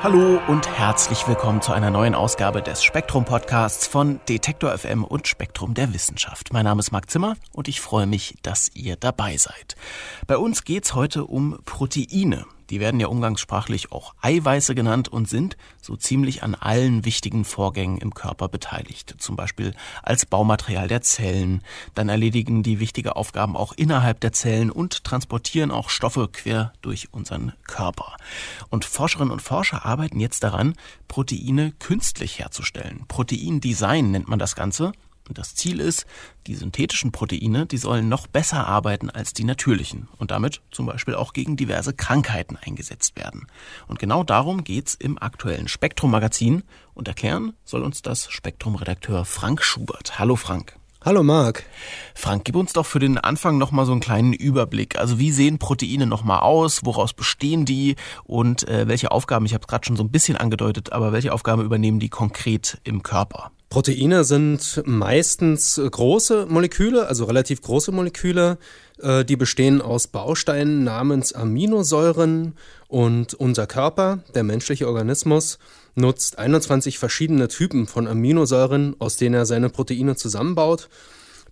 Hallo und herzlich willkommen zu einer neuen Ausgabe des Spektrum Podcasts von Detektor FM und Spektrum der Wissenschaft. Mein Name ist Marc Zimmer und ich freue mich, dass ihr dabei seid. Bei uns geht's heute um Proteine. Die werden ja umgangssprachlich auch Eiweiße genannt und sind so ziemlich an allen wichtigen Vorgängen im Körper beteiligt. Zum Beispiel als Baumaterial der Zellen. Dann erledigen die wichtige Aufgaben auch innerhalb der Zellen und transportieren auch Stoffe quer durch unseren Körper. Und Forscherinnen und Forscher arbeiten jetzt daran, Proteine künstlich herzustellen. Proteindesign nennt man das Ganze. Und das Ziel ist, die synthetischen Proteine, die sollen noch besser arbeiten als die natürlichen und damit zum Beispiel auch gegen diverse Krankheiten eingesetzt werden. Und genau darum geht's im aktuellen Spektrum-Magazin und erklären soll uns das Spektrum-Redakteur Frank Schubert. Hallo Frank. Hallo Marc. Frank, gib uns doch für den Anfang nochmal so einen kleinen Überblick. Also wie sehen Proteine nochmal aus? Woraus bestehen die? Und äh, welche Aufgaben, ich habe es gerade schon so ein bisschen angedeutet, aber welche Aufgaben übernehmen die konkret im Körper? Proteine sind meistens große Moleküle, also relativ große Moleküle. Äh, die bestehen aus Bausteinen namens Aminosäuren und unser Körper, der menschliche Organismus, nutzt 21 verschiedene Typen von Aminosäuren, aus denen er seine Proteine zusammenbaut.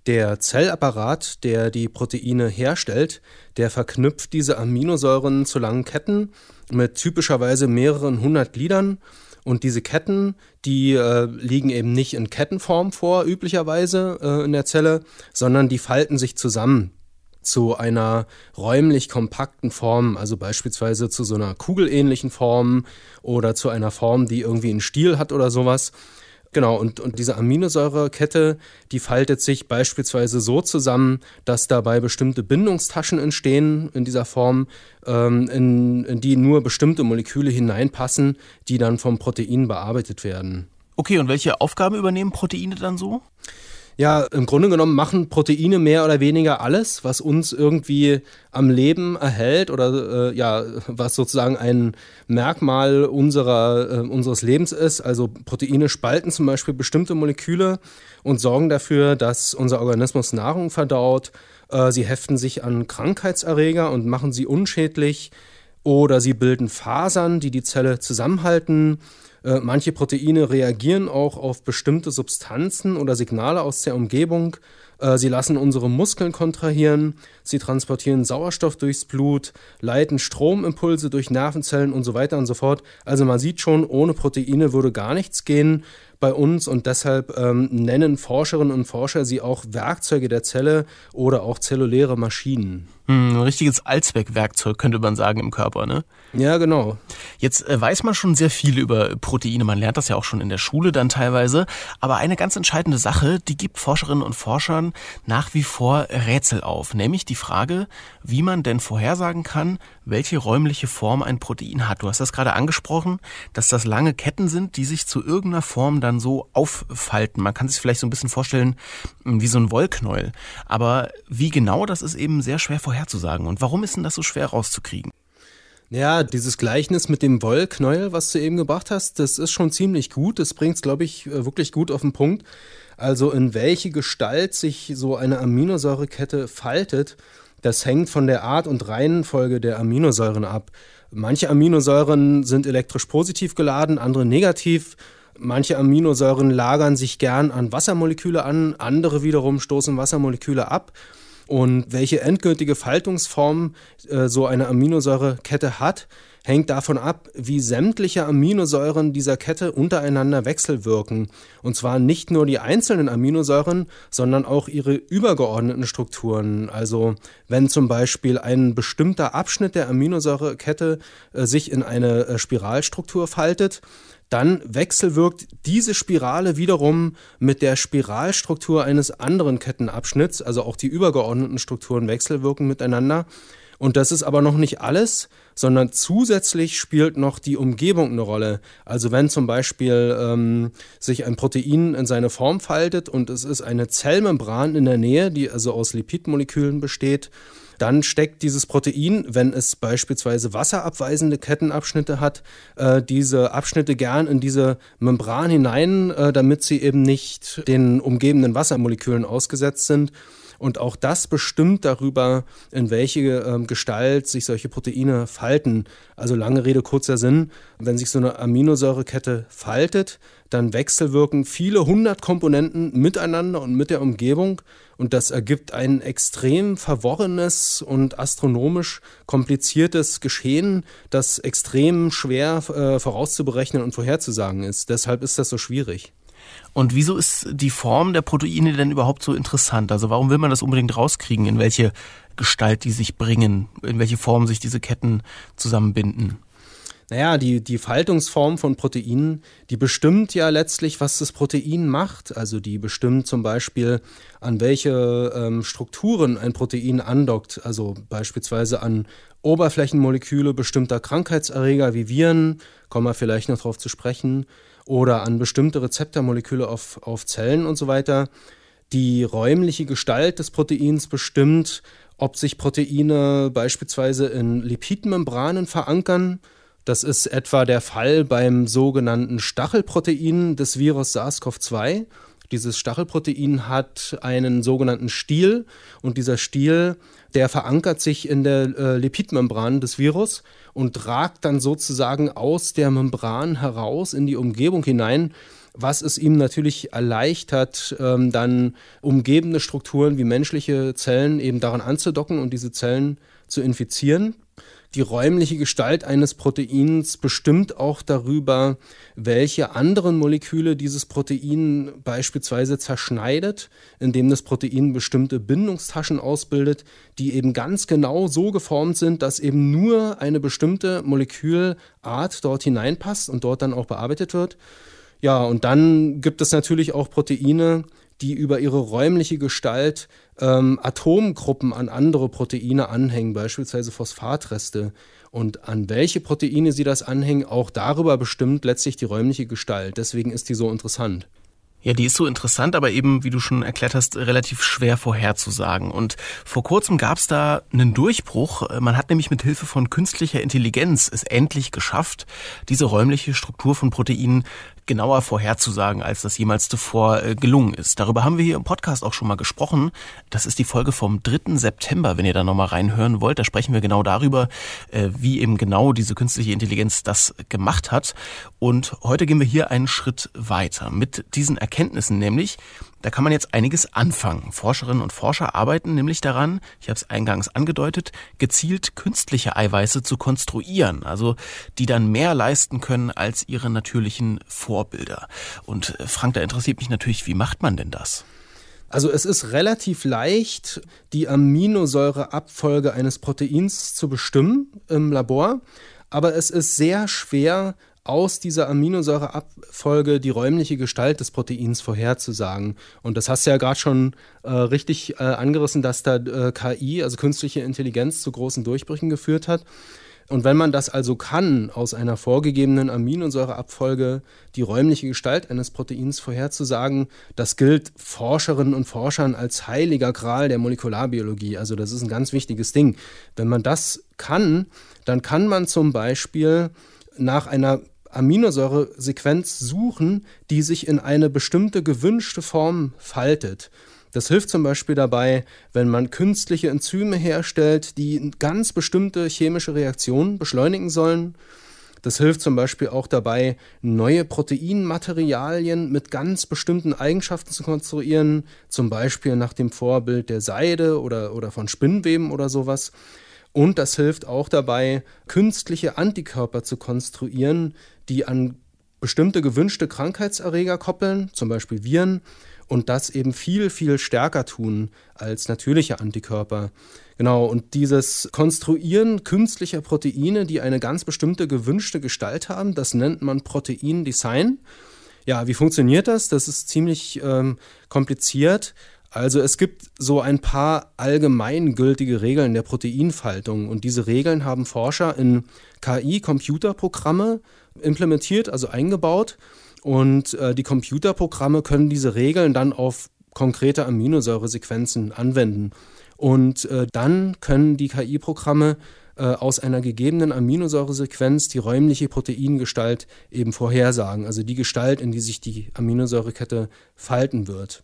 Der Zellapparat, der die Proteine herstellt, der verknüpft diese Aminosäuren zu langen Ketten mit typischerweise mehreren hundert Gliedern und diese Ketten, die äh, liegen eben nicht in Kettenform vor, üblicherweise äh, in der Zelle, sondern die falten sich zusammen zu einer räumlich kompakten Form, also beispielsweise zu so einer kugelähnlichen Form oder zu einer Form, die irgendwie einen Stiel hat oder sowas. Genau, und, und diese Aminosäurekette, die faltet sich beispielsweise so zusammen, dass dabei bestimmte Bindungstaschen entstehen in dieser Form, ähm, in, in die nur bestimmte Moleküle hineinpassen, die dann vom Protein bearbeitet werden. Okay, und welche Aufgaben übernehmen Proteine dann so? Ja, im Grunde genommen machen Proteine mehr oder weniger alles, was uns irgendwie am Leben erhält oder äh, ja, was sozusagen ein Merkmal unserer, äh, unseres Lebens ist. Also Proteine spalten zum Beispiel bestimmte Moleküle und sorgen dafür, dass unser Organismus Nahrung verdaut. Äh, sie heften sich an Krankheitserreger und machen sie unschädlich oder sie bilden Fasern, die die Zelle zusammenhalten. Äh, manche Proteine reagieren auch auf bestimmte Substanzen oder Signale aus der Umgebung. Äh, sie lassen unsere Muskeln kontrahieren, sie transportieren Sauerstoff durchs Blut, leiten Stromimpulse durch Nervenzellen und so weiter und so fort. Also man sieht schon, ohne Proteine würde gar nichts gehen bei uns und deshalb ähm, nennen Forscherinnen und Forscher sie auch Werkzeuge der Zelle oder auch zelluläre Maschinen. Hm, ein richtiges Allzweckwerkzeug könnte man sagen im Körper, ne? Ja, genau. Jetzt äh, weiß man schon sehr viel über Proteine. Man lernt das ja auch schon in der Schule dann teilweise. Aber eine ganz entscheidende Sache, die gibt Forscherinnen und Forschern nach wie vor Rätsel auf. Nämlich die Frage, wie man denn vorhersagen kann, welche räumliche Form ein Protein hat. Du hast das gerade angesprochen, dass das lange Ketten sind, die sich zu irgendeiner Form dann so auffalten. Man kann sich vielleicht so ein bisschen vorstellen hm, wie so ein Wollknäuel. Aber wie genau, das ist eben sehr schwer vorherzusagen. Und warum ist denn das so schwer rauszukriegen? Ja, dieses Gleichnis mit dem Wollknäuel, was du eben gebracht hast, das ist schon ziemlich gut. Das bringt es, glaube ich, äh, wirklich gut auf den Punkt. Also in welche Gestalt sich so eine Aminosäurekette faltet, das hängt von der Art und Reihenfolge der Aminosäuren ab. Manche Aminosäuren sind elektrisch positiv geladen, andere negativ. Manche Aminosäuren lagern sich gern an Wassermoleküle an, andere wiederum stoßen Wassermoleküle ab. Und welche endgültige Faltungsform äh, so eine Aminosäurekette hat, hängt davon ab, wie sämtliche Aminosäuren dieser Kette untereinander wechselwirken. Und zwar nicht nur die einzelnen Aminosäuren, sondern auch ihre übergeordneten Strukturen. Also wenn zum Beispiel ein bestimmter Abschnitt der Aminosäurekette äh, sich in eine äh, Spiralstruktur faltet, dann wechselwirkt diese Spirale wiederum mit der Spiralstruktur eines anderen Kettenabschnitts, also auch die übergeordneten Strukturen wechselwirken miteinander. Und das ist aber noch nicht alles, sondern zusätzlich spielt noch die Umgebung eine Rolle. Also wenn zum Beispiel ähm, sich ein Protein in seine Form faltet und es ist eine Zellmembran in der Nähe, die also aus Lipidmolekülen besteht, dann steckt dieses Protein, wenn es beispielsweise wasserabweisende Kettenabschnitte hat, äh, diese Abschnitte gern in diese Membran hinein, äh, damit sie eben nicht den umgebenden Wassermolekülen ausgesetzt sind. Und auch das bestimmt darüber, in welche ähm, Gestalt sich solche Proteine falten. Also lange Rede, kurzer Sinn. Wenn sich so eine Aminosäurekette faltet, dann wechselwirken viele hundert Komponenten miteinander und mit der Umgebung. Und das ergibt ein extrem verworrenes und astronomisch kompliziertes Geschehen, das extrem schwer äh, vorauszuberechnen und vorherzusagen ist. Deshalb ist das so schwierig. Und wieso ist die Form der Proteine denn überhaupt so interessant? Also warum will man das unbedingt rauskriegen, in welche Gestalt die sich bringen, in welche Form sich diese Ketten zusammenbinden? Naja, die, die Faltungsform von Proteinen, die bestimmt ja letztlich, was das Protein macht. Also die bestimmt zum Beispiel, an welche ähm, Strukturen ein Protein andockt. Also beispielsweise an Oberflächenmoleküle bestimmter Krankheitserreger wie Viren, kommen wir vielleicht noch darauf zu sprechen, oder an bestimmte Rezeptormoleküle auf, auf Zellen und so weiter. Die räumliche Gestalt des Proteins bestimmt, ob sich Proteine beispielsweise in Lipidmembranen verankern. Das ist etwa der Fall beim sogenannten Stachelprotein des Virus SARS-CoV-2. Dieses Stachelprotein hat einen sogenannten Stiel und dieser Stiel, der verankert sich in der äh, Lipidmembran des Virus und ragt dann sozusagen aus der Membran heraus in die Umgebung hinein, was es ihm natürlich erleichtert, ähm, dann umgebende Strukturen wie menschliche Zellen eben daran anzudocken und diese Zellen zu infizieren. Die räumliche Gestalt eines Proteins bestimmt auch darüber, welche anderen Moleküle dieses Protein beispielsweise zerschneidet, indem das Protein bestimmte Bindungstaschen ausbildet, die eben ganz genau so geformt sind, dass eben nur eine bestimmte Molekülart dort hineinpasst und dort dann auch bearbeitet wird. Ja, und dann gibt es natürlich auch Proteine, die über ihre räumliche Gestalt ähm, Atomgruppen an andere Proteine anhängen, beispielsweise Phosphatreste. Und an welche Proteine sie das anhängen, auch darüber bestimmt letztlich die räumliche Gestalt. Deswegen ist die so interessant. Ja, die ist so interessant, aber eben, wie du schon erklärt hast, relativ schwer vorherzusagen. Und vor kurzem gab es da einen Durchbruch. Man hat nämlich mit Hilfe von künstlicher Intelligenz es endlich geschafft, diese räumliche Struktur von Proteinen genauer vorherzusagen, als das jemals zuvor äh, gelungen ist. Darüber haben wir hier im Podcast auch schon mal gesprochen. Das ist die Folge vom 3. September, wenn ihr da nochmal reinhören wollt. Da sprechen wir genau darüber, äh, wie eben genau diese künstliche Intelligenz das gemacht hat. Und heute gehen wir hier einen Schritt weiter mit diesen Erkenntnissen, nämlich da kann man jetzt einiges anfangen. Forscherinnen und Forscher arbeiten nämlich daran, ich habe es eingangs angedeutet, gezielt künstliche Eiweiße zu konstruieren, also die dann mehr leisten können als ihre natürlichen Vorbilder. Und äh, Frank, da interessiert mich natürlich, wie macht man denn das? Also es ist relativ leicht, die Aminosäureabfolge eines Proteins zu bestimmen im Labor, aber es ist sehr schwer, aus dieser Aminosäureabfolge die räumliche Gestalt des Proteins vorherzusagen. Und das hast du ja gerade schon äh, richtig äh, angerissen, dass da äh, KI, also künstliche Intelligenz, zu großen Durchbrüchen geführt hat. Und wenn man das also kann, aus einer vorgegebenen Aminosäureabfolge die räumliche Gestalt eines Proteins vorherzusagen, das gilt Forscherinnen und Forschern als heiliger Gral der Molekularbiologie. Also das ist ein ganz wichtiges Ding. Wenn man das kann, dann kann man zum Beispiel nach einer Aminosäuresequenz suchen, die sich in eine bestimmte gewünschte Form faltet. Das hilft zum Beispiel dabei, wenn man künstliche Enzyme herstellt, die ganz bestimmte chemische Reaktionen beschleunigen sollen. Das hilft zum Beispiel auch dabei, neue Proteinmaterialien mit ganz bestimmten Eigenschaften zu konstruieren, zum Beispiel nach dem Vorbild der Seide oder, oder von Spinnweben oder sowas. Und das hilft auch dabei, künstliche Antikörper zu konstruieren, die an bestimmte gewünschte Krankheitserreger koppeln, zum Beispiel Viren, und das eben viel, viel stärker tun als natürliche Antikörper. Genau, und dieses Konstruieren künstlicher Proteine, die eine ganz bestimmte gewünschte Gestalt haben, das nennt man Proteindesign. Ja, wie funktioniert das? Das ist ziemlich ähm, kompliziert. Also es gibt so ein paar allgemeingültige Regeln der Proteinfaltung und diese Regeln haben Forscher in KI-Computerprogramme implementiert, also eingebaut. Und äh, die Computerprogramme können diese Regeln dann auf konkrete Aminosäuresequenzen anwenden. Und äh, dann können die KI-Programme äh, aus einer gegebenen Aminosäuresequenz die räumliche Proteingestalt eben vorhersagen, also die Gestalt, in die sich die Aminosäurekette falten wird.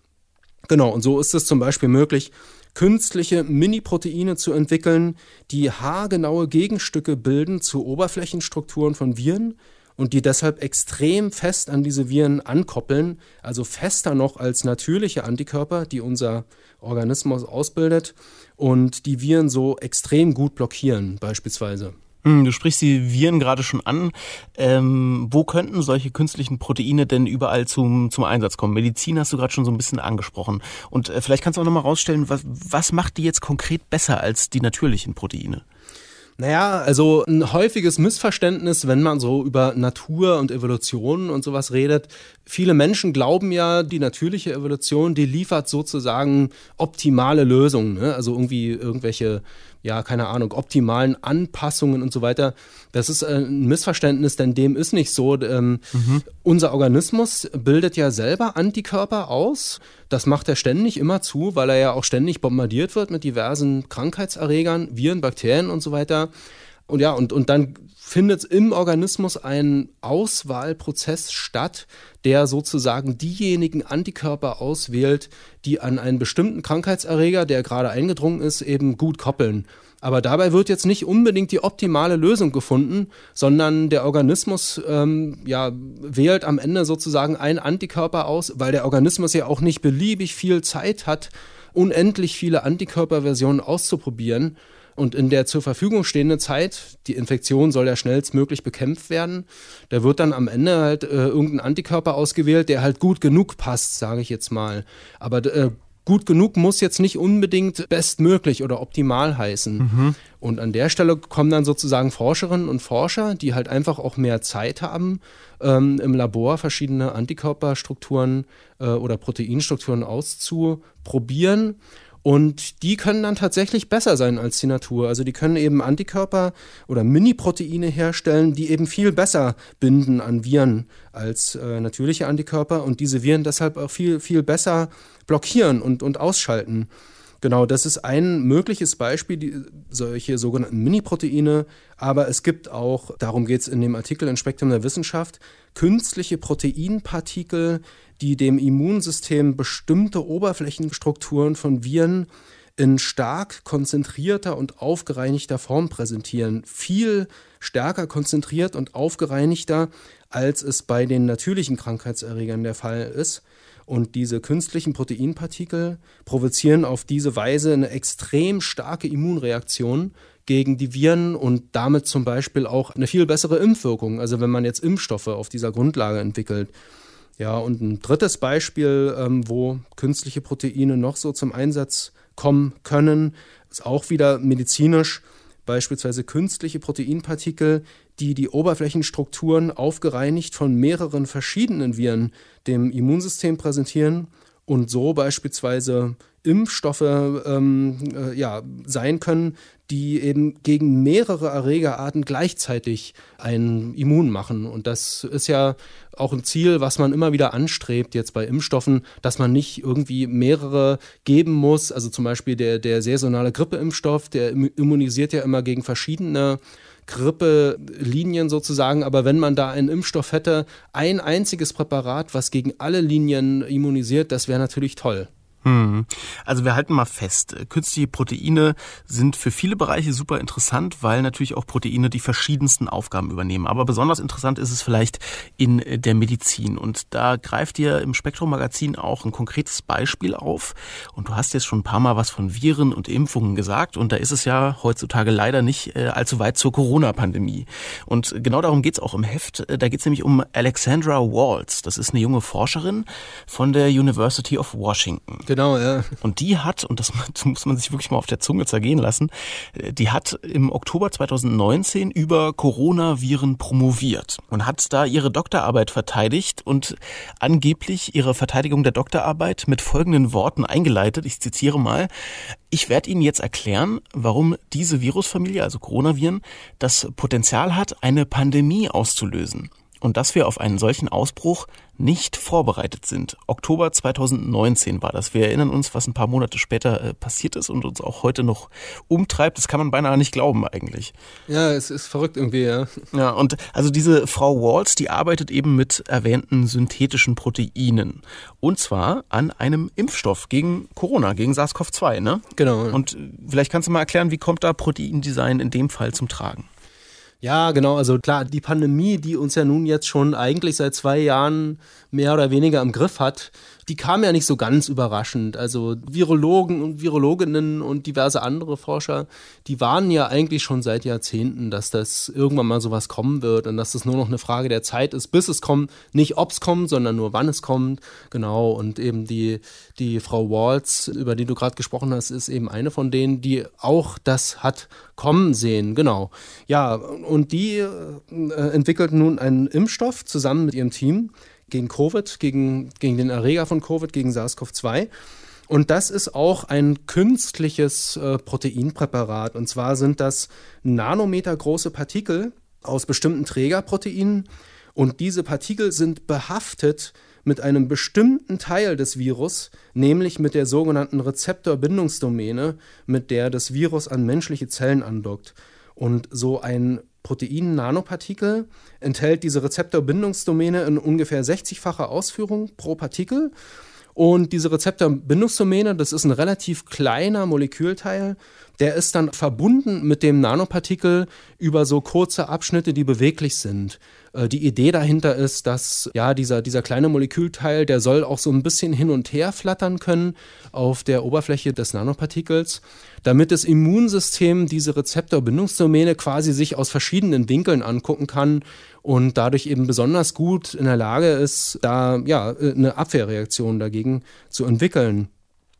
Genau, und so ist es zum Beispiel möglich, künstliche Mini-Proteine zu entwickeln, die haargenaue Gegenstücke bilden zu Oberflächenstrukturen von Viren und die deshalb extrem fest an diese Viren ankoppeln, also fester noch als natürliche Antikörper, die unser Organismus ausbildet und die Viren so extrem gut blockieren beispielsweise. Hm, du sprichst die Viren gerade schon an. Ähm, wo könnten solche künstlichen Proteine denn überall zum, zum Einsatz kommen? Medizin hast du gerade schon so ein bisschen angesprochen. Und äh, vielleicht kannst du auch nochmal rausstellen, was, was macht die jetzt konkret besser als die natürlichen Proteine? Naja, also ein häufiges Missverständnis, wenn man so über Natur und Evolution und sowas redet. Viele Menschen glauben ja, die natürliche Evolution, die liefert sozusagen optimale Lösungen. Ne? Also irgendwie irgendwelche ja, keine Ahnung, optimalen Anpassungen und so weiter. Das ist äh, ein Missverständnis, denn dem ist nicht so. Ähm, mhm. Unser Organismus bildet ja selber Antikörper aus. Das macht er ständig immer zu, weil er ja auch ständig bombardiert wird mit diversen Krankheitserregern, Viren, Bakterien und so weiter. Und ja, und, und dann findet im Organismus ein Auswahlprozess statt, der sozusagen diejenigen Antikörper auswählt, die an einen bestimmten Krankheitserreger, der gerade eingedrungen ist, eben gut koppeln. Aber dabei wird jetzt nicht unbedingt die optimale Lösung gefunden, sondern der Organismus ähm, ja, wählt am Ende sozusagen einen Antikörper aus, weil der Organismus ja auch nicht beliebig viel Zeit hat, unendlich viele Antikörperversionen auszuprobieren. Und in der zur Verfügung stehenden Zeit, die Infektion soll ja schnellstmöglich bekämpft werden, da wird dann am Ende halt äh, irgendein Antikörper ausgewählt, der halt gut genug passt, sage ich jetzt mal. Aber äh, gut genug muss jetzt nicht unbedingt bestmöglich oder optimal heißen. Mhm. Und an der Stelle kommen dann sozusagen Forscherinnen und Forscher, die halt einfach auch mehr Zeit haben, ähm, im Labor verschiedene Antikörperstrukturen äh, oder Proteinstrukturen auszuprobieren und die können dann tatsächlich besser sein als die Natur. Also die können eben Antikörper oder Mini-Proteine herstellen, die eben viel besser binden an Viren als äh, natürliche Antikörper und diese Viren deshalb auch viel, viel besser blockieren und, und ausschalten. Genau, das ist ein mögliches Beispiel, die, solche sogenannten Mini-Proteine. Aber es gibt auch, darum geht es in dem Artikel in Spektrum der Wissenschaft, künstliche Proteinpartikel, die dem Immunsystem bestimmte Oberflächenstrukturen von Viren in stark konzentrierter und aufgereinigter Form präsentieren. Viel stärker konzentriert und aufgereinigter, als es bei den natürlichen Krankheitserregern der Fall ist. Und diese künstlichen Proteinpartikel provozieren auf diese Weise eine extrem starke Immunreaktion gegen die Viren und damit zum Beispiel auch eine viel bessere Impfwirkung. Also wenn man jetzt Impfstoffe auf dieser Grundlage entwickelt. Ja, und ein drittes Beispiel, ähm, wo künstliche Proteine noch so zum Einsatz kommen können, ist auch wieder medizinisch, beispielsweise künstliche Proteinpartikel, die die Oberflächenstrukturen aufgereinigt von mehreren verschiedenen Viren dem Immunsystem präsentieren und so beispielsweise Impfstoffe ähm, äh, ja, sein können, die eben gegen mehrere Erregerarten gleichzeitig ein Immun machen. Und das ist ja auch ein Ziel, was man immer wieder anstrebt jetzt bei Impfstoffen, dass man nicht irgendwie mehrere geben muss. Also zum Beispiel der, der saisonale Grippeimpfstoff, der immunisiert ja immer gegen verschiedene Grippelinien sozusagen, aber wenn man da einen Impfstoff hätte, ein einziges Präparat, was gegen alle Linien immunisiert, das wäre natürlich toll. Hm. Also wir halten mal fest, künstliche Proteine sind für viele Bereiche super interessant, weil natürlich auch Proteine die verschiedensten Aufgaben übernehmen. Aber besonders interessant ist es vielleicht in der Medizin. Und da greift ihr im Spektrum Magazin auch ein konkretes Beispiel auf. Und du hast jetzt schon ein paar Mal was von Viren und Impfungen gesagt. Und da ist es ja heutzutage leider nicht äh, allzu weit zur Corona-Pandemie. Und genau darum geht's auch im Heft. Da geht's nämlich um Alexandra Walls. Das ist eine junge Forscherin von der University of Washington. Genau, ja. Und die hat, und das muss man sich wirklich mal auf der Zunge zergehen lassen, äh, die hat im Oktober 2019 über Coronaviren promoviert und hat da ihre Doktorarbeit verteidigt und angeblich ihre Verteidigung der Doktorarbeit mit folgenden Worten eingeleitet. Ich zitiere mal. Ich werde Ihnen jetzt erklären, warum diese Virusfamilie, also Coronaviren, das Potenzial hat, eine Pandemie auszulösen und dass wir auf einen solchen Ausbruch nicht vorbereitet sind. Oktober 2019 war das. Wir erinnern uns, was ein paar Monate später äh, passiert ist und uns auch heute noch umtreibt. Das kann man beinahe nicht glauben eigentlich. Ja, es ist verrückt irgendwie, ja. Ja, und also diese Frau Walls, die arbeitet eben mit erwähnten synthetischen Proteinen. Und zwar an einem Impfstoff gegen Corona, gegen SARS-CoV-2, ne? Genau. Und vielleicht kannst du mal erklären, wie kommt da Proteindesign in dem Fall zum Tragen? Ja, genau. Also klar, die Pandemie, die uns ja nun jetzt schon eigentlich seit zwei Jahren mehr oder weniger im Griff hat, die kam ja nicht so ganz überraschend. Also Virologen und Virologinnen und diverse andere Forscher, die warnen ja eigentlich schon seit Jahrzehnten, dass das irgendwann mal sowas kommen wird und dass das nur noch eine Frage der Zeit ist, bis es kommt. Nicht ob es kommt, sondern nur wann es kommt. Genau. Und eben die, die Frau Waltz, über die du gerade gesprochen hast, ist eben eine von denen, die auch das hat kommen sehen. Genau. Ja, und die äh, entwickelt nun einen Impfstoff zusammen mit ihrem Team gegen Covid, gegen, gegen den Erreger von Covid, gegen SARS-CoV-2. Und das ist auch ein künstliches äh, Proteinpräparat. Und zwar sind das nanometergroße Partikel aus bestimmten Trägerproteinen. Und diese Partikel sind behaftet mit einem bestimmten Teil des Virus, nämlich mit der sogenannten Rezeptorbindungsdomäne, mit der das Virus an menschliche Zellen andockt. Und so ein Protein-Nanopartikel enthält diese Rezeptorbindungsdomäne in ungefähr 60-facher Ausführung pro Partikel. Und diese Rezeptorbindungsdomäne, das ist ein relativ kleiner Molekülteil, der ist dann verbunden mit dem Nanopartikel über so kurze Abschnitte, die beweglich sind. Äh, die Idee dahinter ist, dass ja dieser, dieser kleine Molekülteil, der soll auch so ein bisschen hin und her flattern können auf der Oberfläche des Nanopartikels, damit das Immunsystem diese Rezeptorbindungsdomäne quasi sich aus verschiedenen Winkeln angucken kann und dadurch eben besonders gut in der Lage ist, da ja eine Abwehrreaktion dagegen zu entwickeln.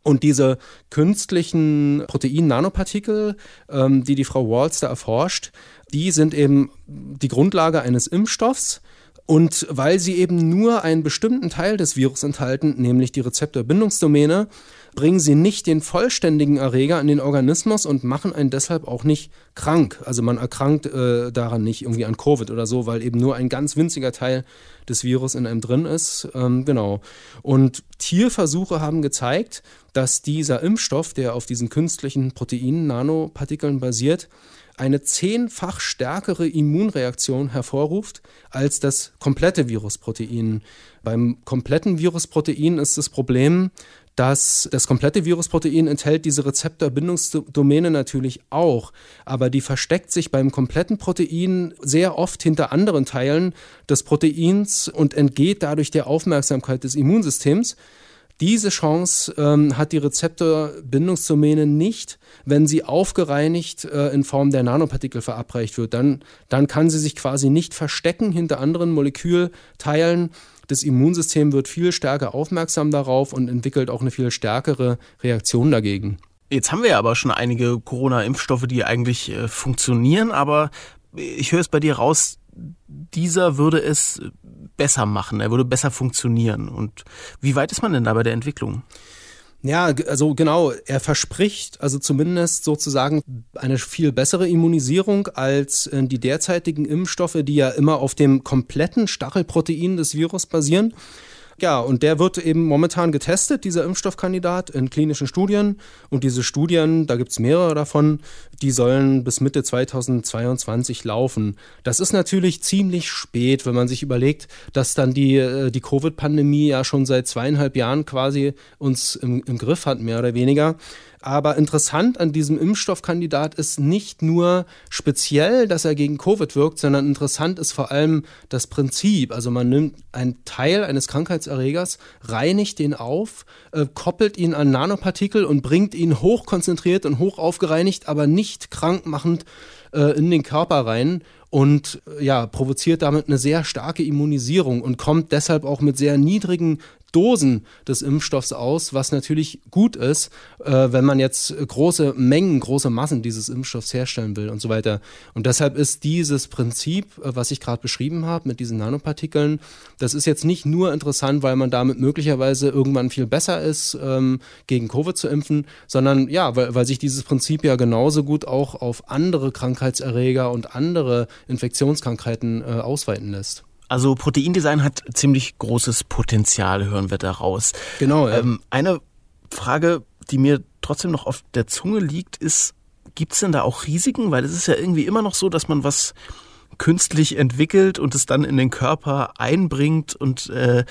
Und diese künstlichen Protein-Nanopartikel, ähm, die die Frau Walls da erforscht, die sind eben die Grundlage eines Impfstoffs. Und weil sie eben nur einen bestimmten Teil des Virus enthalten, nämlich die Rezeptorbindungsdomäne, bringen sie nicht den vollständigen Erreger in den Organismus und machen einen deshalb auch nicht krank. Also man erkrankt äh, daran nicht irgendwie an Covid oder so, weil eben nur ein ganz winziger Teil des Virus in einem drin ist. Ähm, genau. Und Tierversuche haben gezeigt, dass dieser Impfstoff, der auf diesen künstlichen Proteinen, Nanopartikeln basiert, eine zehnfach stärkere Immunreaktion hervorruft als das komplette Virusprotein. Beim kompletten Virusprotein ist das Problem, dass das komplette Virusprotein enthält diese Rezeptorbindungsdomäne natürlich auch, aber die versteckt sich beim kompletten Protein sehr oft hinter anderen Teilen des Proteins und entgeht dadurch der Aufmerksamkeit des Immunsystems. Diese Chance ähm, hat die Rezeptorbindungsdomäne nicht, wenn sie aufgereinigt äh, in Form der Nanopartikel verabreicht wird. Dann, dann kann sie sich quasi nicht verstecken hinter anderen Molekülteilen. Das Immunsystem wird viel stärker aufmerksam darauf und entwickelt auch eine viel stärkere Reaktion dagegen. Jetzt haben wir ja aber schon einige Corona-Impfstoffe, die eigentlich äh, funktionieren, aber ich höre es bei dir raus, dieser würde es besser machen, er würde besser funktionieren. Und wie weit ist man denn da bei der Entwicklung? Ja, also genau, er verspricht also zumindest sozusagen eine viel bessere Immunisierung als äh, die derzeitigen Impfstoffe, die ja immer auf dem kompletten Stachelprotein des Virus basieren. Ja, und der wird eben momentan getestet, dieser Impfstoffkandidat, in klinischen Studien. Und diese Studien, da gibt es mehrere davon, die sollen bis Mitte 2022 laufen. Das ist natürlich ziemlich spät, wenn man sich überlegt, dass dann die, äh, die Covid-Pandemie ja schon seit zweieinhalb Jahren quasi uns im, im Griff hat, mehr oder weniger. Aber interessant an diesem Impfstoffkandidat ist nicht nur speziell, dass er gegen Covid wirkt, sondern interessant ist vor allem das Prinzip. Also man nimmt einen Teil eines Krankheitserregers, reinigt den auf, äh, koppelt ihn an Nanopartikel und bringt ihn hochkonzentriert und hoch aufgereinigt, aber nicht krankmachend äh, in den Körper rein und ja, provoziert damit eine sehr starke Immunisierung und kommt deshalb auch mit sehr niedrigen Dosen des Impfstoffs aus, was natürlich gut ist, äh, wenn man jetzt große Mengen, große Massen dieses Impfstoffs herstellen will und so weiter. Und deshalb ist dieses Prinzip, äh, was ich gerade beschrieben habe mit diesen Nanopartikeln, das ist jetzt nicht nur interessant, weil man damit möglicherweise irgendwann viel besser ist, ähm, gegen Covid zu impfen, sondern ja, weil, weil sich dieses Prinzip ja genauso gut auch auf andere Krankheitserreger und andere Infektionskrankheiten äh, ausweiten lässt. Also Proteindesign hat ziemlich großes Potenzial, hören wir daraus. Genau. Ja. Ähm, eine Frage, die mir trotzdem noch auf der Zunge liegt, ist, gibt es denn da auch Risiken? Weil es ist ja irgendwie immer noch so, dass man was künstlich entwickelt und es dann in den Körper einbringt und äh,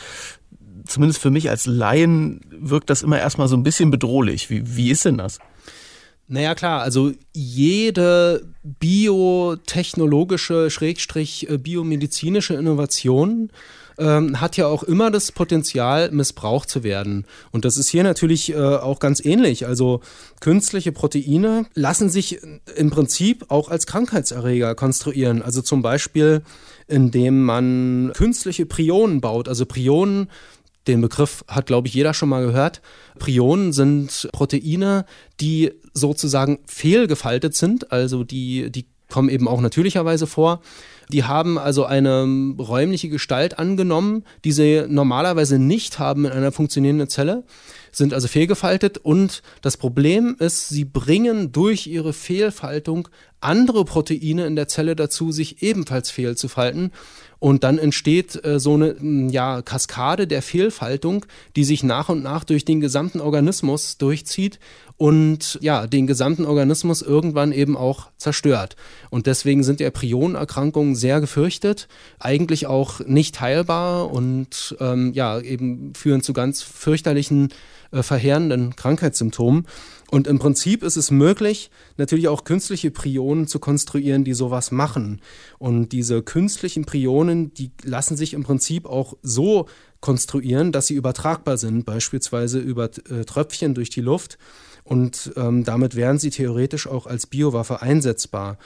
zumindest für mich als Laien wirkt das immer erstmal so ein bisschen bedrohlich. Wie, wie ist denn das? Naja, klar, also jede biotechnologische, schrägstrich äh, biomedizinische Innovation ähm, hat ja auch immer das Potenzial, missbraucht zu werden. Und das ist hier natürlich äh, auch ganz ähnlich. Also künstliche Proteine lassen sich im Prinzip auch als Krankheitserreger konstruieren. Also zum Beispiel, indem man künstliche Prionen baut. Also Prionen den Begriff hat, glaube ich, jeder schon mal gehört. Prionen sind Proteine, die sozusagen fehlgefaltet sind, also die, die kommen eben auch natürlicherweise vor. Die haben also eine räumliche Gestalt angenommen, die sie normalerweise nicht haben in einer funktionierenden Zelle, sind also fehlgefaltet und das Problem ist, sie bringen durch ihre Fehlfaltung andere Proteine in der Zelle dazu, sich ebenfalls fehlzufalten. Und dann entsteht äh, so eine ja, Kaskade der Fehlfaltung, die sich nach und nach durch den gesamten Organismus durchzieht und ja, den gesamten Organismus irgendwann eben auch zerstört. Und deswegen sind ja Prionerkrankungen sehr gefürchtet, eigentlich auch nicht heilbar und ähm, ja, eben führen zu ganz fürchterlichen, äh, verheerenden Krankheitssymptomen. Und im Prinzip ist es möglich, natürlich auch künstliche Prionen zu konstruieren, die sowas machen. Und diese künstlichen Prionen, die lassen sich im Prinzip auch so konstruieren, dass sie übertragbar sind, beispielsweise über äh, Tröpfchen durch die Luft. Und ähm, damit wären sie theoretisch auch als Biowaffe einsetzbar.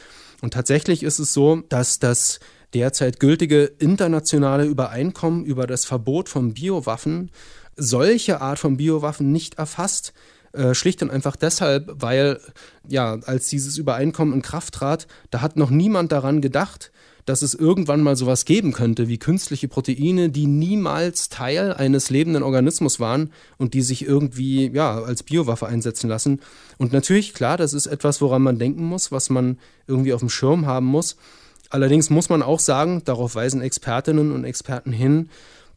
Und tatsächlich ist es so, dass das derzeit gültige internationale Übereinkommen über das Verbot von Biowaffen solche Art von Biowaffen nicht erfasst, äh, schlicht und einfach deshalb, weil ja, als dieses Übereinkommen in Kraft trat, da hat noch niemand daran gedacht, dass es irgendwann mal sowas geben könnte wie künstliche Proteine, die niemals Teil eines lebenden Organismus waren und die sich irgendwie ja als Biowaffe einsetzen lassen. Und natürlich klar, das ist etwas, woran man denken muss, was man irgendwie auf dem Schirm haben muss. Allerdings muss man auch sagen, darauf weisen Expertinnen und Experten hin,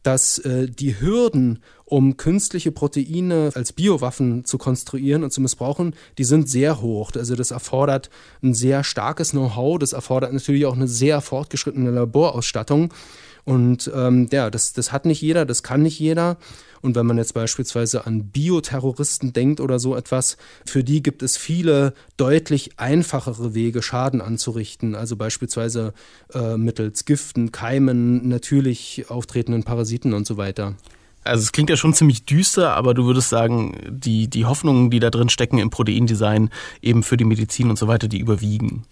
dass äh, die Hürden, um künstliche Proteine als Biowaffen zu konstruieren und zu missbrauchen, die sind sehr hoch. Also das erfordert ein sehr starkes Know-how, das erfordert natürlich auch eine sehr fortgeschrittene Laborausstattung. Und ähm, ja, das, das hat nicht jeder, das kann nicht jeder. Und wenn man jetzt beispielsweise an Bioterroristen denkt oder so etwas, für die gibt es viele deutlich einfachere Wege, Schaden anzurichten. Also beispielsweise äh, mittels Giften, Keimen, natürlich auftretenden Parasiten und so weiter. Also es klingt ja schon ziemlich düster, aber du würdest sagen, die, die Hoffnungen, die da drin stecken im Proteindesign, eben für die Medizin und so weiter, die überwiegen.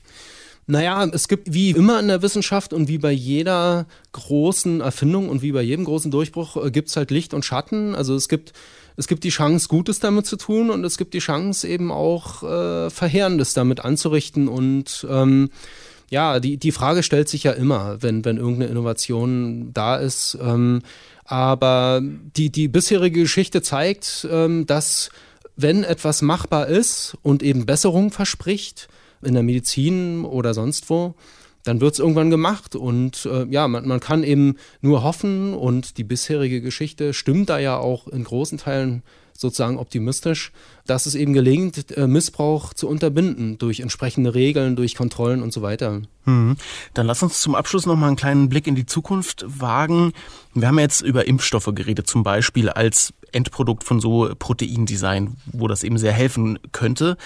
Naja, es gibt wie immer in der Wissenschaft und wie bei jeder großen Erfindung und wie bei jedem großen Durchbruch äh, gibt es halt Licht und Schatten. Also es gibt, es gibt die Chance, Gutes damit zu tun und es gibt die Chance, eben auch äh, Verheerendes damit anzurichten. Und ähm, ja, die, die Frage stellt sich ja immer, wenn, wenn irgendeine Innovation da ist. Ähm, aber die, die bisherige Geschichte zeigt, ähm, dass wenn etwas machbar ist und eben Besserung verspricht, in der Medizin oder sonst wo, dann wird es irgendwann gemacht. Und äh, ja, man, man kann eben nur hoffen und die bisherige Geschichte stimmt da ja auch in großen Teilen sozusagen optimistisch, dass es eben gelingt, äh, Missbrauch zu unterbinden durch entsprechende Regeln, durch Kontrollen und so weiter. Mhm. Dann lass uns zum Abschluss noch mal einen kleinen Blick in die Zukunft wagen. Wir haben jetzt über Impfstoffe geredet, zum Beispiel als Endprodukt von so Proteindesign, wo das eben sehr helfen könnte.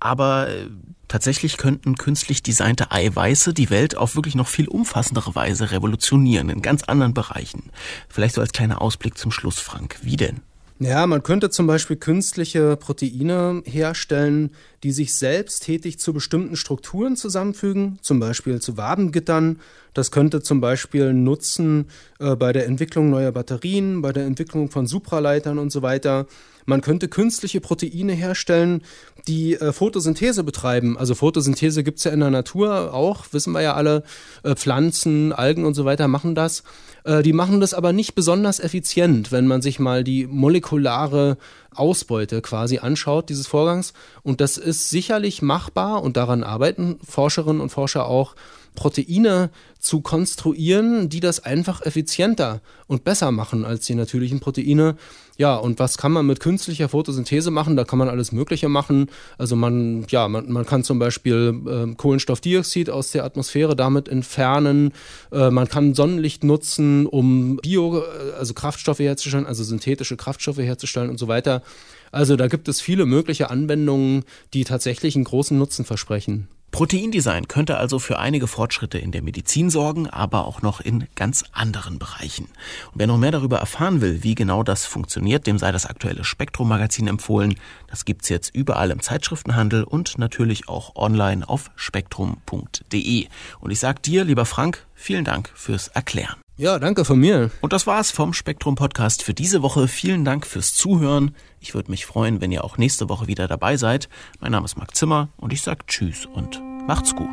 Aber äh, Tatsächlich könnten künstlich designte Eiweiße die Welt auf wirklich noch viel umfassendere Weise revolutionieren, in ganz anderen Bereichen. Vielleicht so als kleiner Ausblick zum Schluss, Frank. Wie denn? Ja, man könnte zum Beispiel künstliche Proteine herstellen, die sich selbst tätig zu bestimmten Strukturen zusammenfügen, zum Beispiel zu Wabengittern. Das könnte zum Beispiel nutzen äh, bei der Entwicklung neuer Batterien, bei der Entwicklung von Supraleitern und so weiter. Man könnte künstliche Proteine herstellen, die äh, Photosynthese betreiben. Also Photosynthese gibt es ja in der Natur auch, wissen wir ja alle. Äh, Pflanzen, Algen und so weiter machen das. Äh, die machen das aber nicht besonders effizient, wenn man sich mal die molekulare Ausbeute quasi anschaut dieses Vorgangs. Und das ist sicherlich machbar und daran arbeiten Forscherinnen und Forscher auch. Proteine zu konstruieren, die das einfach effizienter und besser machen als die natürlichen Proteine. Ja, und was kann man mit künstlicher Photosynthese machen? Da kann man alles Mögliche machen. Also man, ja, man, man kann zum Beispiel äh, Kohlenstoffdioxid aus der Atmosphäre damit entfernen. Äh, man kann Sonnenlicht nutzen, um Bio, äh, also Kraftstoffe herzustellen, also synthetische Kraftstoffe herzustellen und so weiter. Also da gibt es viele mögliche Anwendungen, die tatsächlich einen großen Nutzen versprechen. Proteindesign könnte also für einige Fortschritte in der Medizin sorgen, aber auch noch in ganz anderen Bereichen. Und wer noch mehr darüber erfahren will, wie genau das funktioniert, dem sei das aktuelle Spektrum-Magazin empfohlen. Das gibt's jetzt überall im Zeitschriftenhandel und natürlich auch online auf spektrum.de. Und ich sag dir, lieber Frank, vielen Dank fürs Erklären. Ja, danke von mir. Und das war's vom Spektrum Podcast für diese Woche. Vielen Dank fürs Zuhören. Ich würde mich freuen, wenn ihr auch nächste Woche wieder dabei seid. Mein Name ist Marc Zimmer und ich sage Tschüss und macht's gut.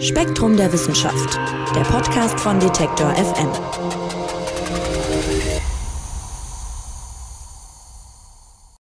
Spektrum der Wissenschaft, der Podcast von Detektor FM.